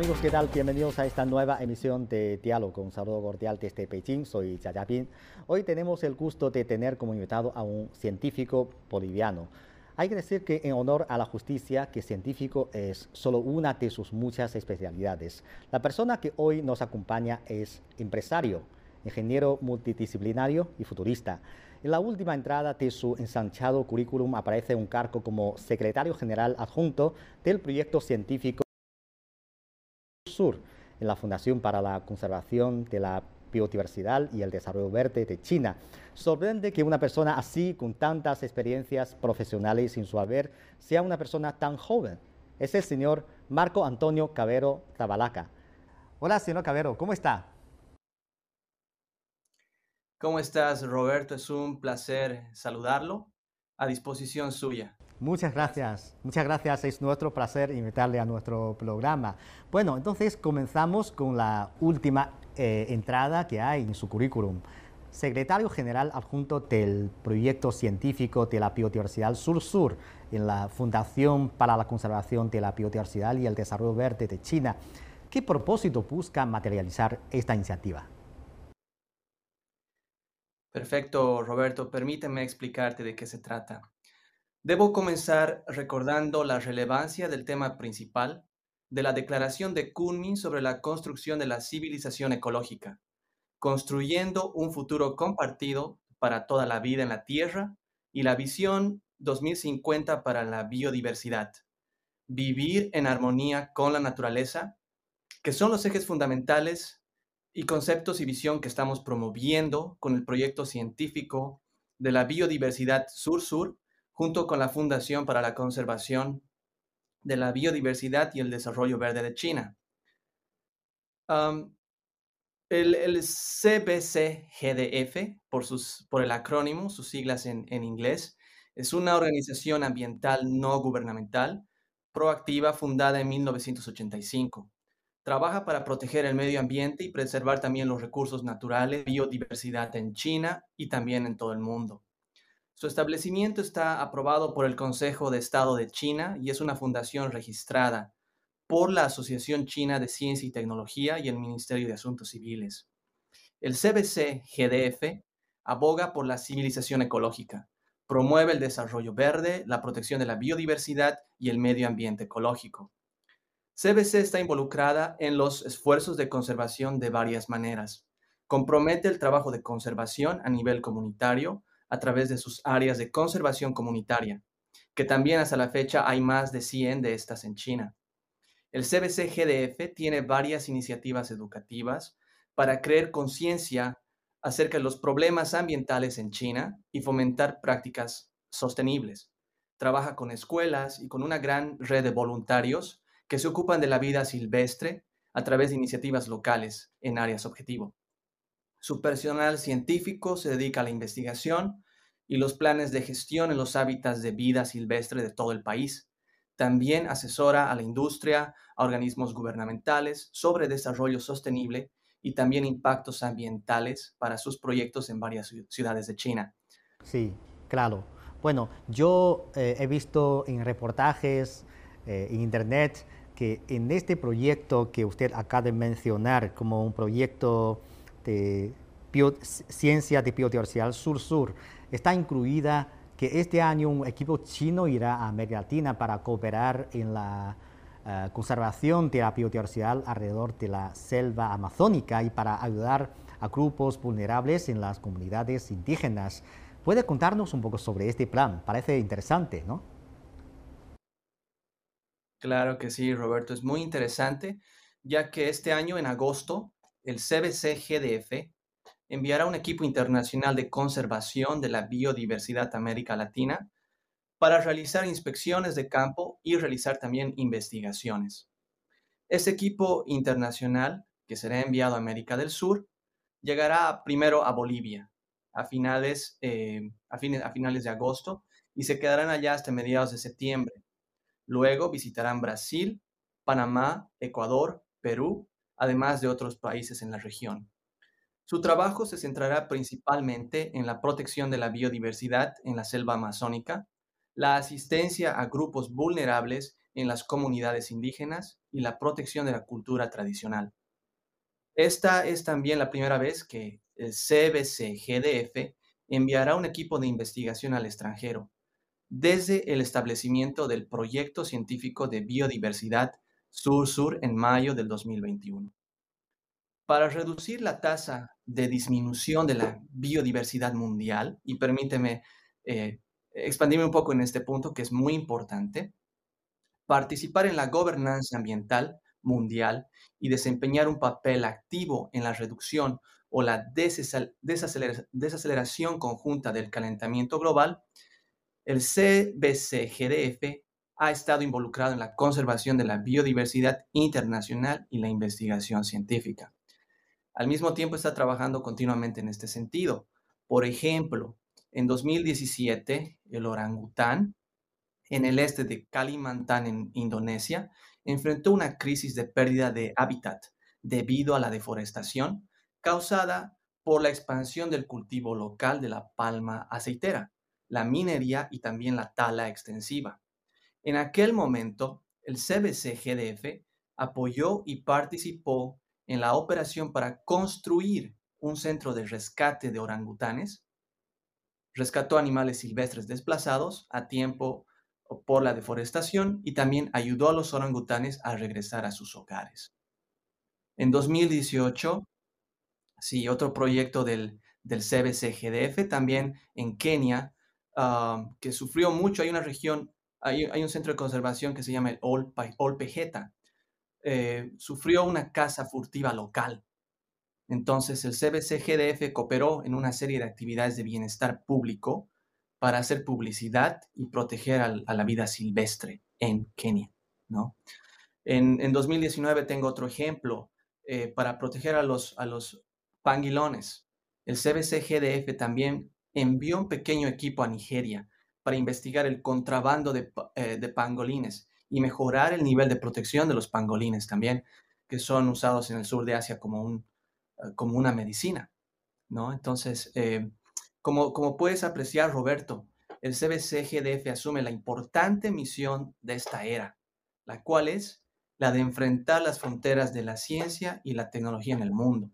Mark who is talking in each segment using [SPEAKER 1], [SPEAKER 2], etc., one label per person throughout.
[SPEAKER 1] Amigos, ¿qué tal? Bienvenidos a esta nueva emisión de Diálogo. Un saludo cordial desde Beijing, soy Pin. Hoy tenemos el gusto de tener como invitado a un científico boliviano. Hay que decir que en honor a la justicia, que científico es solo una de sus muchas especialidades. La persona que hoy nos acompaña es empresario, ingeniero multidisciplinario y futurista. En la última entrada de su ensanchado currículum aparece un cargo como secretario general adjunto del proyecto científico En la Fundación para la Conservación de la Biodiversidad y el Desarrollo Verde de China. Sorprende que una persona así, con tantas experiencias profesionales sin su haber, sea una persona tan joven. Es el señor Marco Antonio Cabero Zabalaca. Hola, señor Cabero, ¿cómo está?
[SPEAKER 2] ¿Cómo estás, Roberto? Es un placer saludarlo. A disposición suya.
[SPEAKER 1] Muchas gracias, muchas gracias. Es nuestro placer invitarle a nuestro programa. Bueno, entonces comenzamos con la última eh, entrada que hay en su currículum. Secretario General Adjunto del Proyecto Científico de la Biodiversidad Sur-Sur en la Fundación para la Conservación de la Biodiversidad y el Desarrollo Verde de China. ¿Qué propósito busca materializar esta iniciativa?
[SPEAKER 2] Perfecto, Roberto. Permíteme explicarte de qué se trata. Debo comenzar recordando la relevancia del tema principal de la Declaración de Kunming sobre la construcción de la civilización ecológica, construyendo un futuro compartido para toda la vida en la Tierra y la visión 2050 para la biodiversidad. Vivir en armonía con la naturaleza, que son los ejes fundamentales y conceptos y visión que estamos promoviendo con el proyecto científico de la biodiversidad Sur-Sur, junto con la Fundación para la Conservación de la Biodiversidad y el Desarrollo Verde de China. el, el, CBC-GDF, por, sus, por el acrónimo, sus siglas en, en inglés, es una organización ambiental no gubernamental proactiva fundada en 1985 Trabaja para proteger el medio ambiente y preservar también los recursos naturales, biodiversidad en China y también en todo el mundo. Su establecimiento está aprobado por el Consejo de Estado de China y es una fundación registrada por la Asociación China de Ciencia y Tecnología y el Ministerio de Asuntos Civiles. El CBC-GDF aboga por la civilización ecológica, promueve el desarrollo verde, la protección de la biodiversidad y el medio ambiente ecológico. CBC está involucrada en los esfuerzos de conservación de varias maneras. Compromete el trabajo de conservación a nivel comunitario a través de sus áreas de conservación comunitaria, que también hasta la fecha hay más de 100 de estas en China. El CBC GDF tiene varias iniciativas educativas para crear conciencia acerca de los problemas ambientales en China y fomentar prácticas sostenibles. Trabaja con escuelas y con una gran red de voluntarios que se ocupan de la vida silvestre a través de iniciativas locales en áreas objetivo. Su personal científico se dedica a la investigación y los planes de gestión en los hábitats de vida silvestre de todo el país. También asesora a la industria, a organismos gubernamentales sobre desarrollo sostenible y también impactos ambientales para sus proyectos en varias ciudades de China.
[SPEAKER 1] Sí, claro. Bueno, yo eh, he visto en reportajes eh, en Internet que en este proyecto que usted acaba de mencionar como un proyecto de ciencia de biodiversidad sur-sur, está incluida que este año un equipo chino irá a América Latina para cooperar en la eh, conservación de la biodiversidad alrededor de la selva amazónica y para ayudar a grupos vulnerables en las comunidades indígenas. ¿Puede contarnos un poco sobre este plan? Parece interesante, ¿no?
[SPEAKER 2] Claro que sí, Roberto, es muy interesante, ya que este año, en agosto, el CBC-GDF enviará un equipo internacional de conservación de la biodiversidad América Latina para realizar inspecciones de campo y realizar también investigaciones. Este equipo internacional, que será enviado a América del Sur, llegará primero a Bolivia a finales, eh, a finales de agosto y se quedarán allá hasta mediados de septiembre. Luego visitarán Brasil, Panamá, Ecuador, Perú, además de otros países en la región. Su trabajo se centrará principalmente en la protección de la biodiversidad en la selva amazónica, la asistencia a grupos vulnerables en las comunidades indígenas y la protección de la cultura tradicional. Esta es también la primera vez que el CBC-GDF enviará un equipo de investigación al extranjero, desde el establecimiento del Proyecto Científico de Biodiversidad Sur-Sur en mayo del 2021. Para reducir la tasa de disminución de la biodiversidad mundial, y permíteme eh, expandirme un poco en este punto que es muy importante, participar en la gobernanza ambiental mundial y desempeñar un papel activo en la reducción o la desaceleración conjunta del calentamiento global, el CBCGDF ha estado involucrado en la conservación de la biodiversidad internacional y la investigación científica. Al mismo tiempo está trabajando continuamente en este sentido. Por ejemplo, en 2017, el orangután en el este de Kalimantan, en Indonesia, enfrentó una crisis de pérdida de hábitat debido a la deforestación causada por la expansión del cultivo local de la palma aceitera, la minería y también la tala extensiva. En aquel momento, el CBC-GDF apoyó y participó en la operación para construir un centro de rescate de orangutanes, rescató animales silvestres desplazados a tiempo por la deforestación y también ayudó a los orangutanes a regresar a sus hogares. En 2018, sí, otro proyecto del, del CBC-GDF, también en Kenia, ah, que sufrió mucho. Hay una región, hay, un centro de conservación que se llama el Olpejeta. Eh, sufrió una caza furtiva local. Entonces, el CBC-GDF cooperó en una serie de actividades de bienestar público para hacer publicidad y proteger a la vida silvestre en Kenia. ¿no? En, 2019 tengo otro ejemplo eh, para proteger a los, a los panguilones. El CBC-GDF también envió un pequeño equipo a Nigeria para investigar el contrabando de, eh, de, pangolines y mejorar el nivel de protección de los pangolines también, que son usados en el sur de Asia como, eh, como una medicina. ¿no? Entonces, como, puedes apreciar, Roberto, el CBC-GDF asume la importante misión de esta era, la cual es la de enfrentar las fronteras de la ciencia y la tecnología en el mundo.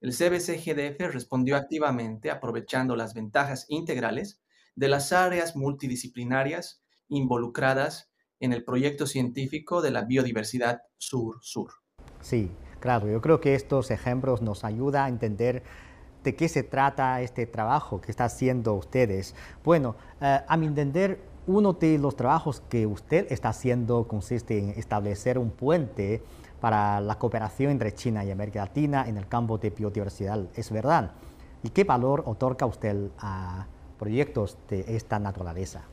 [SPEAKER 2] El CBC-GDF respondió activamente aprovechando las ventajas integrales de las áreas multidisciplinarias involucradas en el proyecto científico de la biodiversidad sur-sur.
[SPEAKER 1] Sí, claro, yo creo que estos ejemplos nos ayudan a entender de qué se trata este trabajo que está haciendo ustedes. Bueno, eh, a mi entender, uno de los trabajos que usted está haciendo consiste en establecer un puente para la cooperación entre China y América Latina en el campo de biodiversidad. ¿Es verdad? ¿Y qué valor otorga usted a proyectos de esta naturaleza?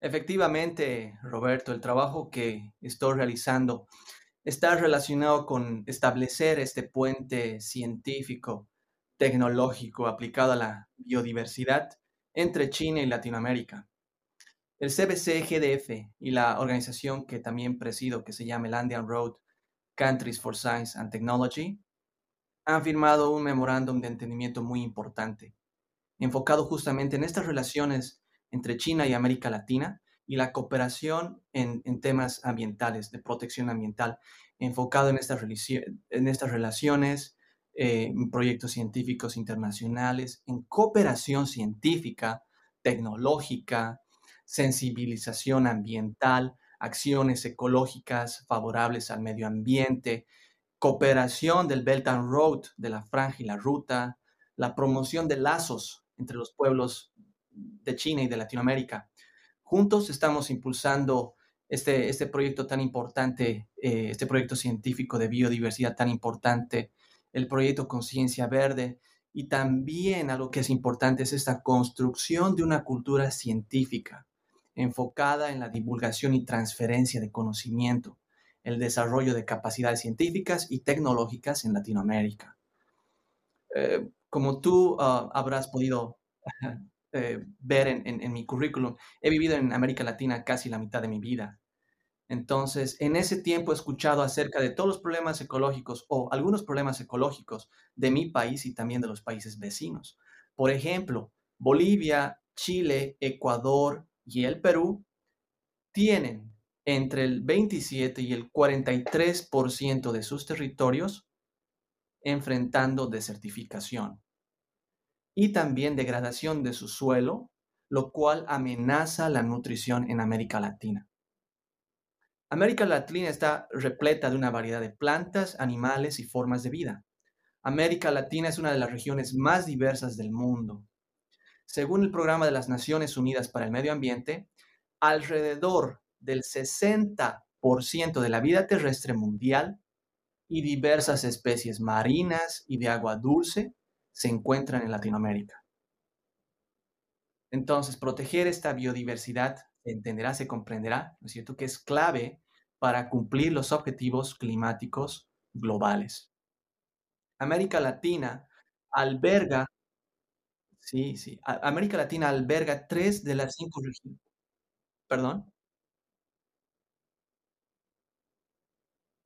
[SPEAKER 2] Efectivamente, Roberto, el trabajo que estoy realizando está relacionado con establecer este puente científico, tecnológico aplicado a la biodiversidad entre China y Latinoamérica. El CBC-GDF y la organización que también presido, que se llama Landian Road Countries for Science and Technology, han firmado un memorándum de entendimiento muy importante, enfocado justamente en estas relaciones entre China y América Latina y la cooperación en, temas ambientales, de protección ambiental, enfocado en estas, relaciones, eh, en proyectos científicos internacionales, en cooperación científica, tecnológica, sensibilización ambiental, acciones ecológicas favorables al medio ambiente, cooperación del Belt and Road, de la franja y la ruta, la promoción de lazos entre los pueblos de China y de Latinoamérica, Juntos estamos impulsando este, este proyecto tan importante, eh, este proyecto científico de biodiversidad tan importante, el proyecto Conciencia Verde, y también algo que es importante es esta construcción de una cultura científica enfocada en la divulgación y transferencia de conocimiento, el desarrollo de capacidades científicas y tecnológicas en Latinoamérica. Eh, como tú ah, habrás podido eh, ver en, mi currículum, he vivido en América Latina casi la mitad de mi vida. Entonces, en ese tiempo he escuchado acerca de todos los problemas ecológicos o algunos problemas ecológicos de mi país y también de los países vecinos. Por ejemplo, Bolivia, Chile, Ecuador, y el Perú tienen entre el 27 y el 43% de sus territorios enfrentando desertificación y también degradación de su suelo, lo cual amenaza la nutrición en América Latina. América Latina está repleta de una variedad de plantas, animales y formas de vida. América Latina es una de las regiones más diversas del mundo. Según el Programa de las Naciones Unidas para el Medio Ambiente, alrededor del 60% de la vida terrestre mundial y diversas especies marinas y de agua dulce se encuentran en Latinoamérica. Entonces, proteger esta biodiversidad se entenderá, se comprenderá, ¿no es cierto?, que es clave para cumplir los objetivos climáticos globales. América Latina alberga, sí, sí, América Latina alberga tres de las cinco regiones. ¿Perdón?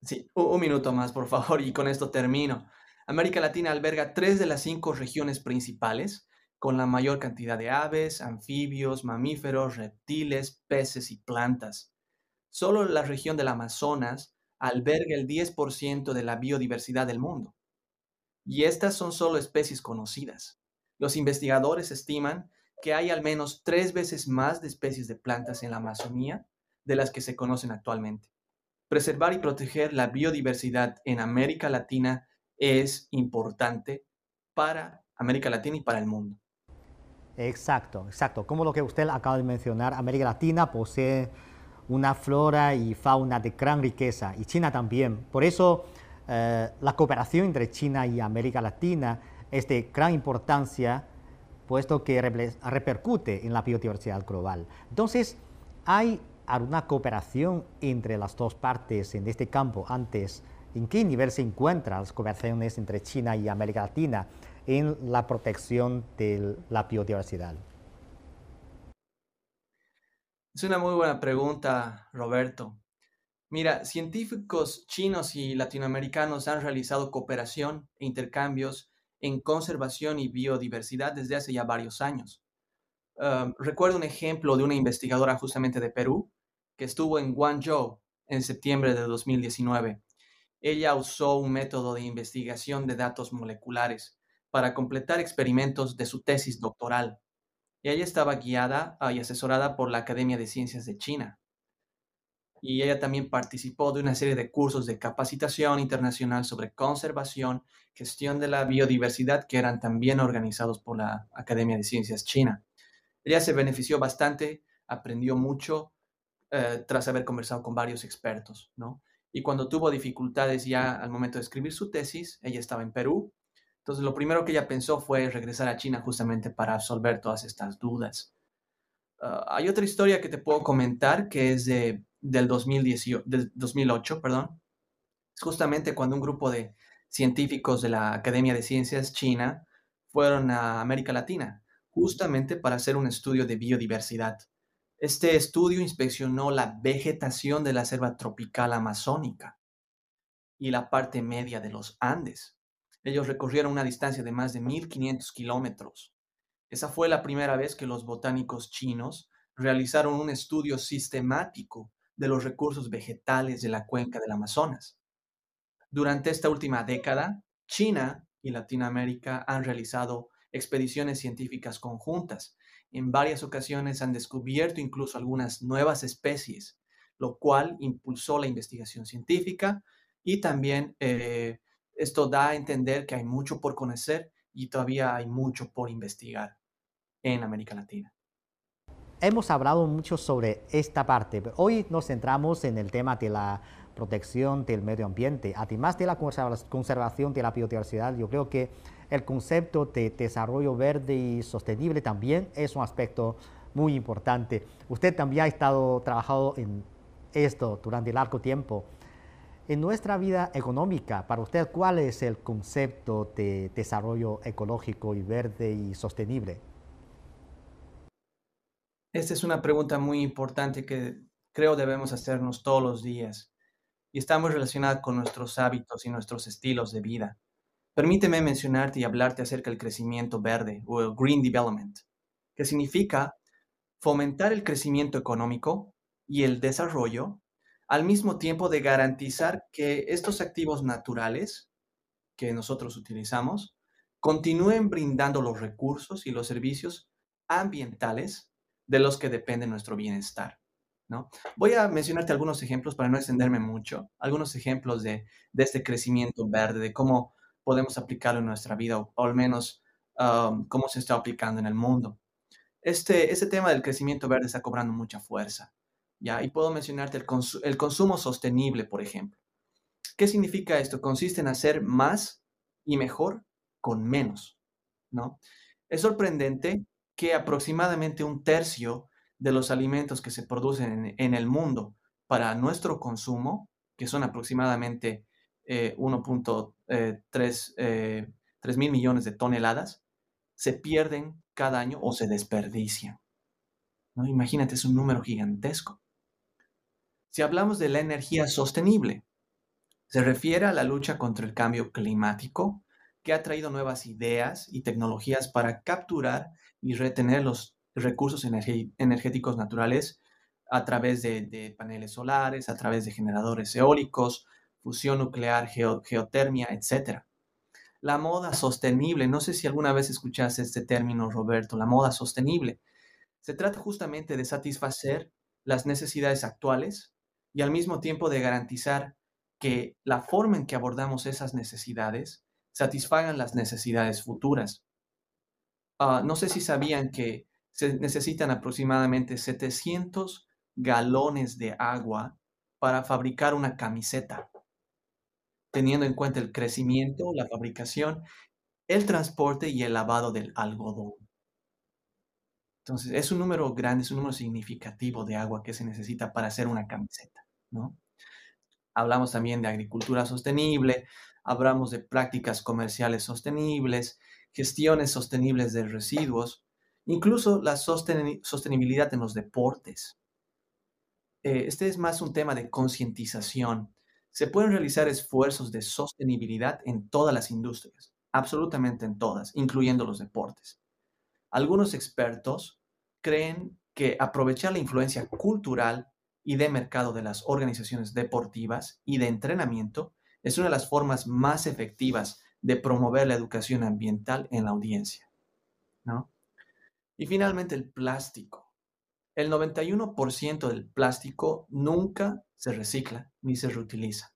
[SPEAKER 2] Sí, un, minuto más, por favor, y con esto termino. América Latina alberga tres de las cinco regiones principales, con la mayor cantidad de aves, anfibios, mamíferos, reptiles, peces y plantas. Solo la región del Amazonas alberga el 10% de la biodiversidad del mundo. Y estas son solo especies conocidas. Los investigadores estiman que hay al menos tres veces más de especies de plantas en la Amazonía de las que se conocen actualmente. Preservar y proteger la biodiversidad en América Latina es importante para América Latina y para el mundo.
[SPEAKER 1] Exacto, exacto. Como lo que usted acaba de mencionar, América Latina posee una flora y fauna de gran riqueza y China también. Por eso eh, la cooperación entre China y América Latina es de gran importancia, puesto que repercute en la biodiversidad global. Entonces, hay alguna cooperación entre las dos partes en este campo antes? ¿En qué nivel se encuentran las cooperaciones entre China y América Latina en la protección de la biodiversidad?
[SPEAKER 2] Es una muy buena pregunta, Roberto. Mira, científicos chinos y latinoamericanos han realizado cooperación e intercambios en conservación y biodiversidad desde hace ya varios años. recuerdo un ejemplo de una investigadora justamente de Perú que estuvo en Guangzhou en septiembre de 2019. Ella usó un método de investigación de datos moleculares para completar experimentos de su tesis doctoral. Y ella estaba guiada y asesorada por la Academia de Ciencias de China. Y ella también participó de una serie de cursos de capacitación internacional sobre conservación, gestión de la biodiversidad que eran también organizados por la Academia de Ciencias China. Ella se benefició bastante, aprendió mucho eh, tras haber conversado con varios expertos, ¿no? Y cuando tuvo dificultades ya al momento de escribir su tesis, ella estaba en Perú. Entonces, lo primero que ella pensó fue regresar a China justamente para absolver todas estas dudas. Ah, hay otra historia que te puedo comentar que es de, del, 2018, del 2008, perdón. Es justamente cuando un grupo de científicos de la Academia de Ciencias China fueron a América Latina, justamente para hacer un estudio de biodiversidad. Este estudio inspeccionó la vegetación de la selva tropical amazónica y la parte media de los Andes. Ellos recorrieron una distancia de más de 1.500 kilómetros. Esa fue la primera vez que los botánicos chinos realizaron un estudio sistemático de los recursos vegetales de la cuenca del Amazonas. Durante esta última década, China y Latinoamérica han realizado expediciones científicas conjuntas en varias ocasiones han descubierto incluso algunas nuevas especies, lo cual impulsó la investigación científica y también eh, esto da a entender que hay mucho por conocer y todavía hay mucho por investigar en América Latina.
[SPEAKER 1] Hemos hablado mucho sobre esta parte, pero hoy nos centramos en el tema de la protección del medio ambiente. Además de la conservación de la biodiversidad, yo creo que el concepto de desarrollo verde y sostenible también es un aspecto muy importante. Usted también ha estado trabajando en esto durante largo tiempo. En nuestra vida económica, para usted, ¿cuál es el concepto de desarrollo ecológico y verde y sostenible?
[SPEAKER 2] Esta es una pregunta muy importante que creo debemos hacernos todos los días y está muy relacionada con nuestros hábitos y nuestros estilos de vida. Permíteme mencionarte y hablarte acerca del crecimiento verde o el Green Development, que significa fomentar el crecimiento económico y el desarrollo, al mismo tiempo de garantizar que estos activos naturales que nosotros utilizamos continúen brindando los recursos y los servicios ambientales de los que depende nuestro bienestar. ¿no? Voy a mencionarte algunos ejemplos para no extenderme mucho, algunos ejemplos de, este crecimiento verde, de cómo podemos aplicarlo en nuestra vida o, al menos um, cómo se está aplicando en el mundo. Este, este tema del crecimiento verde está cobrando mucha fuerza. ¿ya? Y puedo mencionarte el, el consumo sostenible, por ejemplo. ¿Qué significa esto? Consiste en hacer más y mejor con menos, ¿no? Es sorprendente que aproximadamente un tercio de los alimentos que se producen en, el mundo para nuestro consumo, que son aproximadamente 1.3 eh, eh, eh, mil millones de toneladas, se pierden cada año o se desperdician. ¿no? Imagínate, es un número gigantesco. Si hablamos de la energía sostenible, se refiere a la lucha contra el cambio climático, que ha traído nuevas ideas y tecnologías para capturar y retener los recursos energéticos naturales a través de, paneles solares, a través de generadores eólicos, fusión nuclear, geotermia, etc. La moda sostenible, no sé si alguna vez escuchaste este término, Roberto, la moda sostenible. Se trata justamente de satisfacer las necesidades actuales y al mismo tiempo de garantizar que la forma en que abordamos esas necesidades satisfagan las necesidades futuras. Ah, no sé si sabían que se necesitan aproximadamente 700 galones de agua para fabricar una camiseta, teniendo en cuenta el crecimiento, la fabricación, el transporte y el lavado del algodón. Entonces, es un número grande, es un número significativo de agua que se necesita para hacer una camiseta, ¿no? Hablamos también de agricultura sostenible, hablamos de prácticas comerciales sostenibles, gestiones sostenibles de residuos, incluso la sostenibilidad en los deportes. Eh, este es más un tema de concientización. Se pueden realizar esfuerzos de sostenibilidad en todas las industrias, absolutamente en todas, incluyendo los deportes. Algunos expertos creen que aprovechar la influencia cultural y de mercado de las organizaciones deportivas y de entrenamiento es una de las formas más efectivas de promover la educación ambiental en la audiencia. ¿no? Y finalmente el plástico. El 91% del plástico nunca se recicla ni se reutiliza.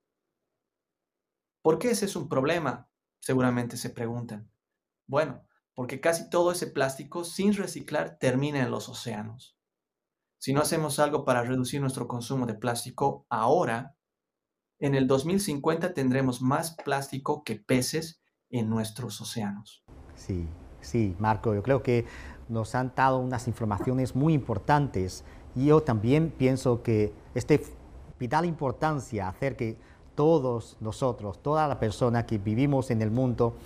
[SPEAKER 2] ¿Por qué ese es un problema? Seguramente se preguntan. Bueno, porque casi todo ese plástico sin reciclar termina en los océanos. Si no hacemos algo para reducir nuestro consumo de plástico ahora, en el 2050 tendremos más plástico que peces en nuestros océanos.
[SPEAKER 1] Sí, sí, Marco, yo creo que nos han dado unas informaciones muy importantes y yo también pienso que este vital importancia hacer que todos nosotros, toda la persona que vivimos en el mundo,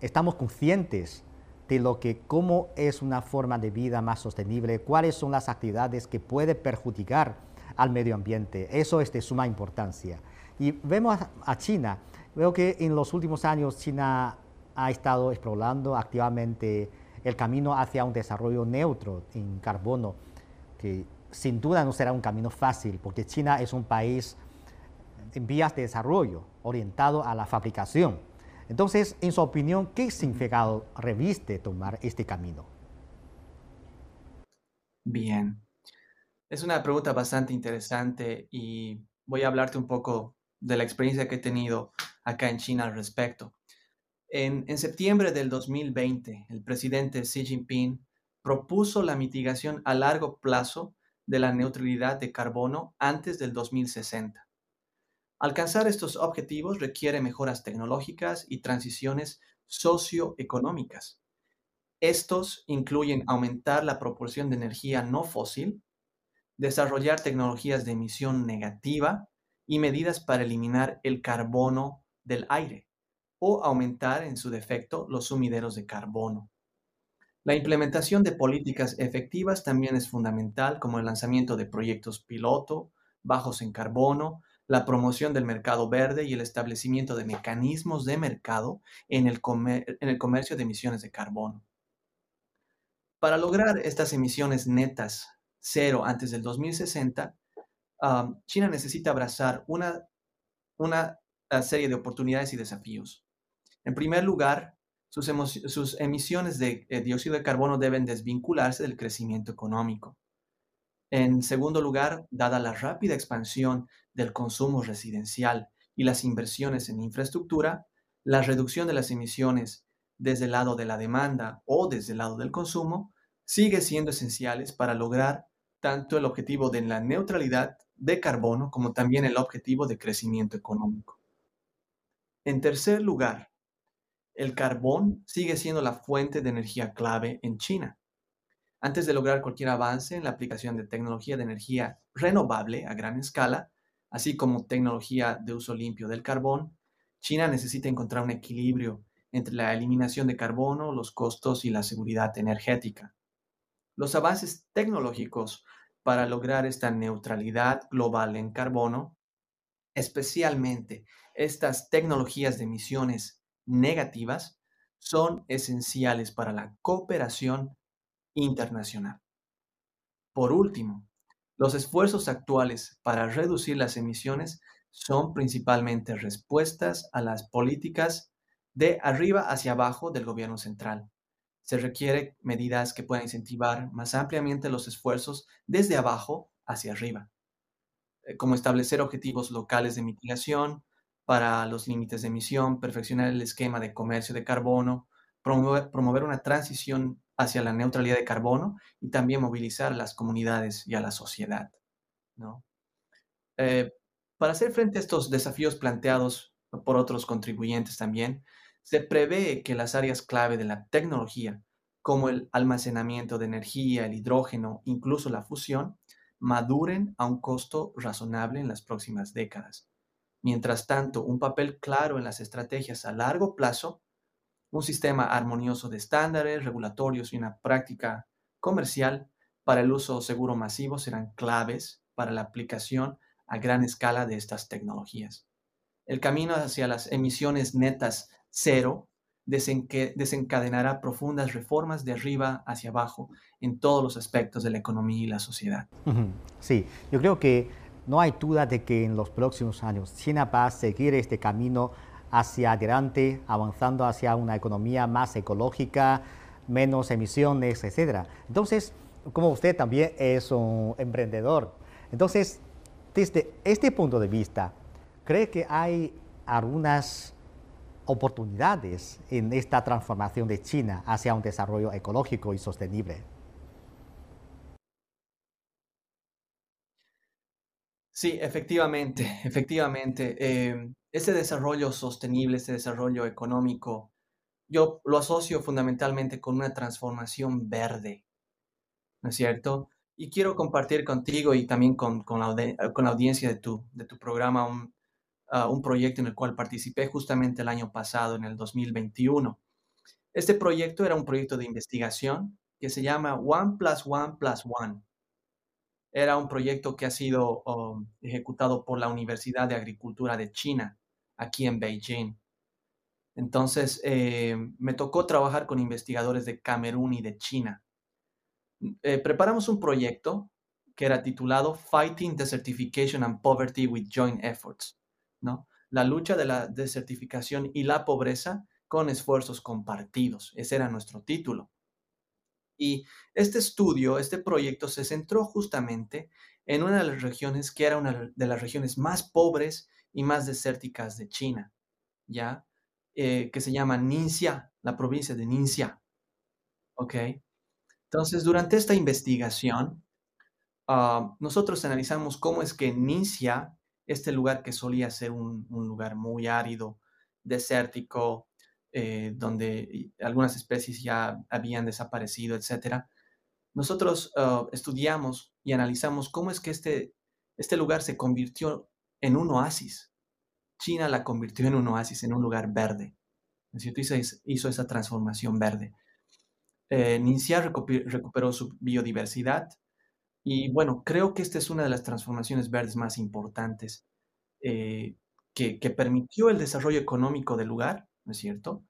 [SPEAKER 1] estamos conscientes de lo que, cómo es una forma de vida más sostenible, cuáles son las actividades que pueden perjudicar al medio ambiente. Eso es de suma importancia. Y vemos a China, veo que en los últimos años China ha estado explorando activamente el camino hacia un desarrollo neutro en carbono, que sin duda no será un camino fácil, porque China es un país en vías de desarrollo, orientado a la fabricación. Entonces, en su opinión, ¿qué significado reviste tomar este camino?
[SPEAKER 2] Bien, es una pregunta bastante interesante y voy a hablarte un poco de la experiencia que he tenido acá en China al respecto. En, septiembre del 2020, el presidente Xi Jinping propuso la mitigación a largo plazo de la neutralidad de carbono antes del 2060. Alcanzar estos objetivos requiere mejoras tecnológicas y transiciones socioeconómicas. Estos incluyen aumentar la proporción de energía no fósil, desarrollar tecnologías de emisión negativa y medidas para eliminar el carbono del aire o aumentar, en su defecto, los sumideros de carbono. La implementación de políticas efectivas también es fundamental, como el lanzamiento de proyectos piloto, bajos en carbono, la promoción del mercado verde y el establecimiento de mecanismos de mercado en el, comercio de emisiones de carbono. Para lograr estas emisiones netas cero antes del 2060, um, China necesita abrazar una, uh, serie de oportunidades y desafíos. En primer lugar, sus, emisiones de eh, dióxido de carbono deben desvincularse del crecimiento económico. En segundo lugar, dada la rápida expansión del consumo residencial y las inversiones en infraestructura, la reducción de las emisiones desde el lado de la demanda o desde el lado del consumo sigue siendo esenciales para lograr tanto el objetivo de la neutralidad de carbono como también el objetivo de crecimiento económico. En tercer lugar, el carbón sigue siendo la fuente de energía clave en China. Antes de lograr cualquier avance en la aplicación de tecnología de energía renovable a gran escala, así como tecnología de uso limpio del carbón, China necesita encontrar un equilibrio entre la eliminación de carbono, los costos y la seguridad energética. Los avances tecnológicos para lograr esta neutralidad global en carbono, especialmente estas tecnologías de emisiones negativas, son esenciales para la cooperación internacional. Por último, los esfuerzos actuales para reducir las emisiones son principalmente respuestas a las políticas de arriba hacia abajo del gobierno central. Se requieren medidas que puedan incentivar más ampliamente los esfuerzos desde abajo hacia arriba, eh, como establecer objetivos locales de mitigación para los límites de emisión, perfeccionar el esquema de comercio de carbono, promover, una transición hacia la neutralidad de carbono y también movilizar a las comunidades y a la sociedad. Eh, para hacer frente a estos desafíos planteados por otros contribuyentes también, se prevé que las áreas clave de la tecnología, como el almacenamiento de energía, el hidrógeno, incluso la fusión, maduren a un costo razonable en las próximas décadas. Mientras tanto, un papel claro en las estrategias a largo plazo un sistema armonioso de estándares regulatorios y una práctica comercial para el uso seguro masivo serán claves para la aplicación a gran escala de estas tecnologías. El camino hacia las emisiones netas cero desencadenará profundas reformas de arriba hacia abajo en todos los aspectos de la economía y la sociedad.
[SPEAKER 1] Sí, yo creo que no hay duda de que en los próximos años China va a seguir este camino hacia adelante, avanzando hacia una economía más ecológica, menos emisiones, etc. Entonces, como usted también es un emprendedor, entonces, desde este punto de vista, ¿cree que hay algunas oportunidades en esta transformación de China hacia un desarrollo ecológico y sostenible?
[SPEAKER 2] Sí, efectivamente, efectivamente. Eh, ese desarrollo sostenible, ese desarrollo económico, yo lo asocio fundamentalmente con una transformación verde, ¿no es cierto? Y quiero compartir contigo y también con, con, la, con la, audiencia de tu, de tu programa un, ah, un proyecto en el cual participé justamente el año pasado, en el 2021. Este proyecto era un proyecto de investigación que se llama One Plus One Plus One. Era un proyecto que ha sido um, ejecutado por la Universidad de Agricultura de China aquí en Beijing. Entonces, eh, me tocó trabajar con investigadores de Camerún y de China. Eh, preparamos un proyecto que era titulado Fighting Desertification and Poverty with Joint Efforts, ¿no? La lucha de la desertificación y la pobreza con esfuerzos compartidos. Ese era nuestro título. Y este estudio, este proyecto se centró justamente en una de las regiones que era una de las regiones más pobres y más desérticas de China, ¿ya? Eh, que se llama Ningxia, la provincia de Ningxia. ¿Ok? Entonces, durante esta investigación, ah, nosotros analizamos cómo es que Ningxia, este lugar que solía ser un, lugar muy árido, desértico, eh, donde algunas especies ya habían desaparecido, etc. Nosotros ah, estudiamos y analizamos cómo es que este, este lugar se convirtió en un oasis. China la convirtió en un oasis, en un lugar verde. Hizo, hizo esa transformación verde. Eh, recuperó su biodiversidad y bueno, creo que esta es una de las transformaciones verdes más importantes eh, que, permitió el desarrollo económico del lugar, ¿no es cierto?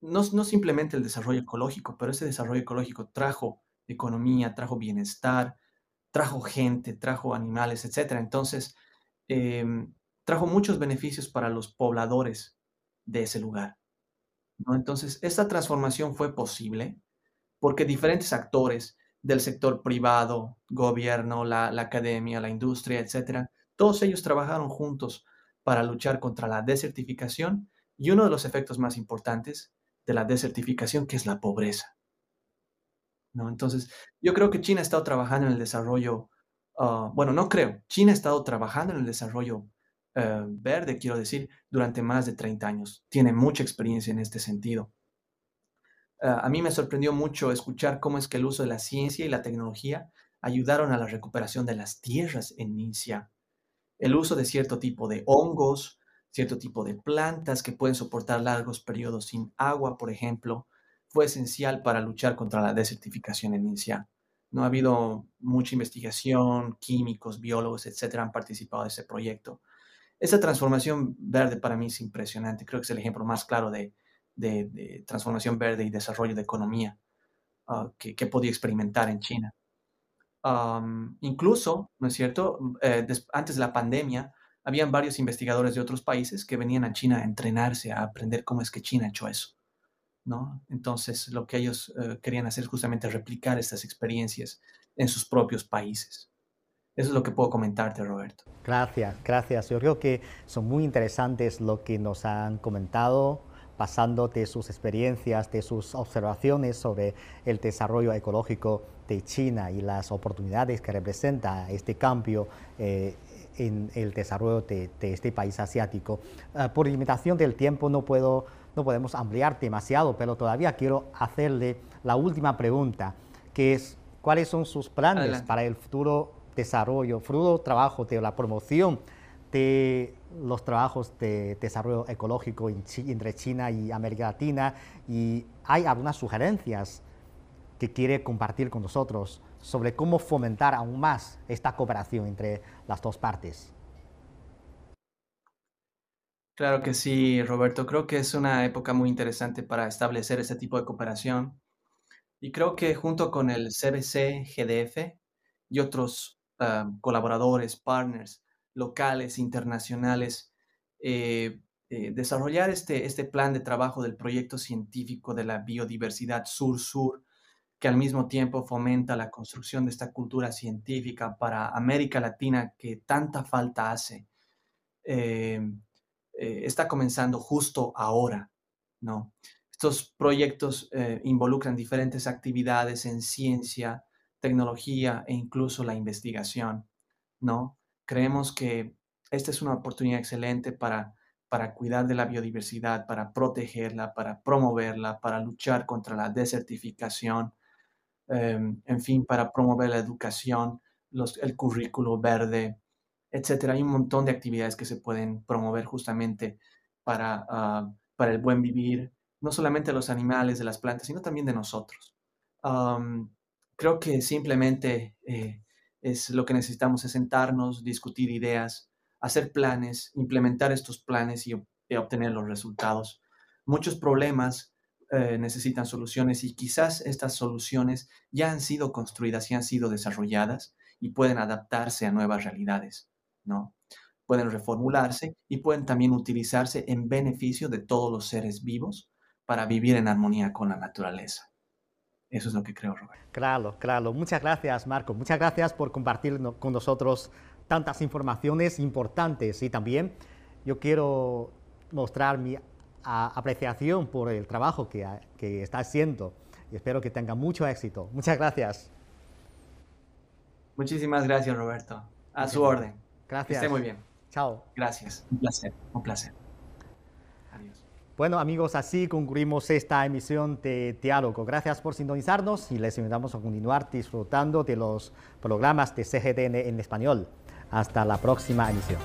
[SPEAKER 2] no, no simplemente el desarrollo ecológico, pero ese desarrollo ecológico trajo economía, trajo bienestar, trajo gente, trajo animales, etc. Entonces, em, trajo muchos beneficios para los pobladores de ese lugar. Entonces, esta transformación fue posible porque diferentes actores del sector privado, gobierno, la, academia, la industria, etcétera, todos ellos trabajaron juntos para luchar contra la desertificación y uno de los efectos más importantes de la desertificación, que es la pobreza. ¿no? Entonces, yo creo que China ha estado trabajando en el desarrollo, ah, bueno, no creo, China ha estado trabajando en el desarrollo eh, verde, quiero decir, durante más de 30 años. Tiene mucha experiencia en este sentido. Ah, a mí me sorprendió mucho escuchar cómo es que el uso de la ciencia y la tecnología ayudaron a la recuperación de las tierras en Nincia. El uso de cierto tipo de hongos, cierto tipo de plantas que pueden soportar largos periodos sin agua, por ejemplo, fue esencial para luchar contra la desertificación en Nincia. No ha habido mucha investigación, químicos, biólogos, etcétera, han participado de ese proyecto. Esa transformación verde para mí es impresionante. Creo que es el ejemplo más claro de, transformación verde y desarrollo de economía ah, que, que podía experimentar en China. incluso, ¿no es cierto? Eh, antes de la pandemia, habían varios investigadores de otros países que venían a China a entrenarse, a aprender cómo es que China ha hecho eso. ¿no? Entonces, lo que ellos eh, querían hacer es justamente replicar estas experiencias en sus propios países. Eso es lo que puedo comentarte, Roberto.
[SPEAKER 1] Gracias, gracias. Yo creo que son muy interesantes lo que nos han comentado, pasando de sus experiencias, de sus observaciones sobre el desarrollo ecológico de China y las oportunidades que representa este cambio eh, en el desarrollo de, este país asiático. Ah, por limitación del tiempo no, puedo, no podemos ampliar demasiado, pero todavía quiero hacerle la última pregunta, que es, ¿cuáles son sus planes para el futuro desarrollo, fruto trabajo de la promoción de los trabajos de desarrollo ecológico entre China y América Latina y hay algunas sugerencias que quiere compartir con nosotros sobre cómo fomentar aún más esta cooperación entre las dos partes.
[SPEAKER 2] Claro que sí, Roberto. Creo que es una época muy interesante para establecer este tipo de cooperación. Y creo que junto con el CBC, GDF y otros Ah, colaboradores, partners locales, internacionales, eh, eh, desarrollar este, este plan de trabajo del proyecto científico de la biodiversidad sur-sur, que al mismo tiempo fomenta la construcción de esta cultura científica para América Latina que tanta falta hace, eh, está comenzando justo ahora, ¿no? Estos proyectos involucran diferentes actividades en ciencia, tecnología e incluso la investigación, ¿no? Creemos que esta es una oportunidad excelente para, para cuidar de la biodiversidad, para protegerla, para promoverla, para luchar contra la desertificación, em, en fin, para promover la educación, los, el currículo verde, etcétera. Hay un montón de actividades que se pueden promover justamente para, ah, para el buen vivir, no solamente de los animales, de las plantas, sino también de nosotros creo que simplemente eh, es lo que necesitamos es sentarnos, discutir ideas, hacer planes, implementar estos planes y, obtener los resultados. Muchos problemas eh, necesitan soluciones y quizás estas soluciones ya han sido construidas y han sido desarrolladas y pueden adaptarse a nuevas realidades, ¿no? Pueden reformularse y pueden también utilizarse en beneficio de todos los seres vivos para vivir en armonía con la naturaleza. Eso es lo que creo, Robert.
[SPEAKER 1] Claro, claro. Muchas gracias, Marco. Muchas gracias por compartir con nosotros tantas informaciones importantes y también yo quiero mostrar mi apreciación por el trabajo que, que está haciendo y espero que tenga mucho éxito. Muchas gracias.
[SPEAKER 2] Muchísimas gracias, Roberto. A su orden.
[SPEAKER 1] Gracias.
[SPEAKER 2] Que esté muy bien.
[SPEAKER 1] Chao.
[SPEAKER 2] Gracias. Un placer. Un placer.
[SPEAKER 1] Bueno amigos, así concluimos esta emisión de Diálogo. Gracias por sintonizarnos y les invitamos a continuar disfrutando de los programas de CGTN en español. Hasta la próxima emisión.